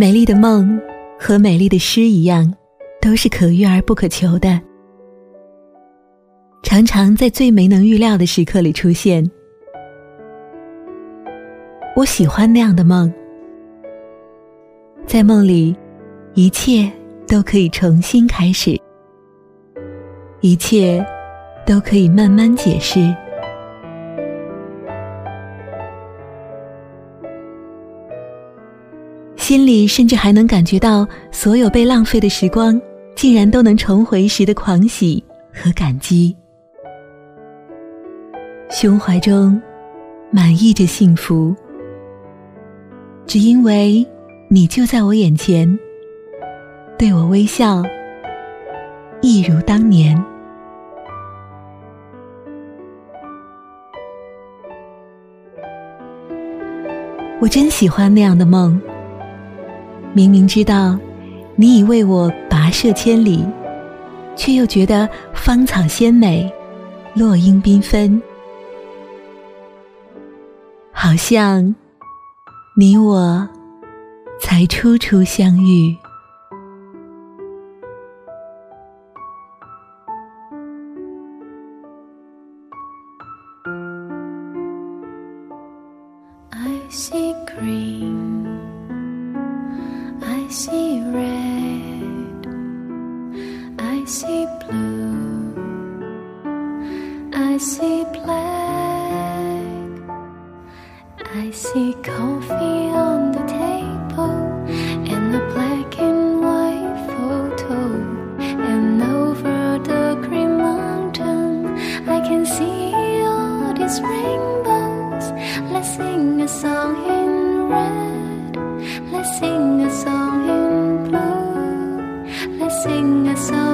美丽的梦和美丽的诗一样，都是可遇而不可求的，常常在最没能预料的时刻里出现。我喜欢那样的梦，在梦里，一切都可以重新开始，一切都可以慢慢解释。心里甚至还能感觉到，所有被浪费的时光，竟然都能重回时的狂喜和感激，胸怀中满溢着幸福，只因为你就在我眼前，对我微笑，一如当年。我真喜欢那样的梦。明明知道你已为我跋涉千里，却又觉得芳草鲜美，落英缤纷，好像你我才初初相遇。I see green. I see red, I see blue, I see black, I see coffee on the table and a black and white photo, and over the green mountain I can see all these rainbows. Let's sing a song in hingga sampai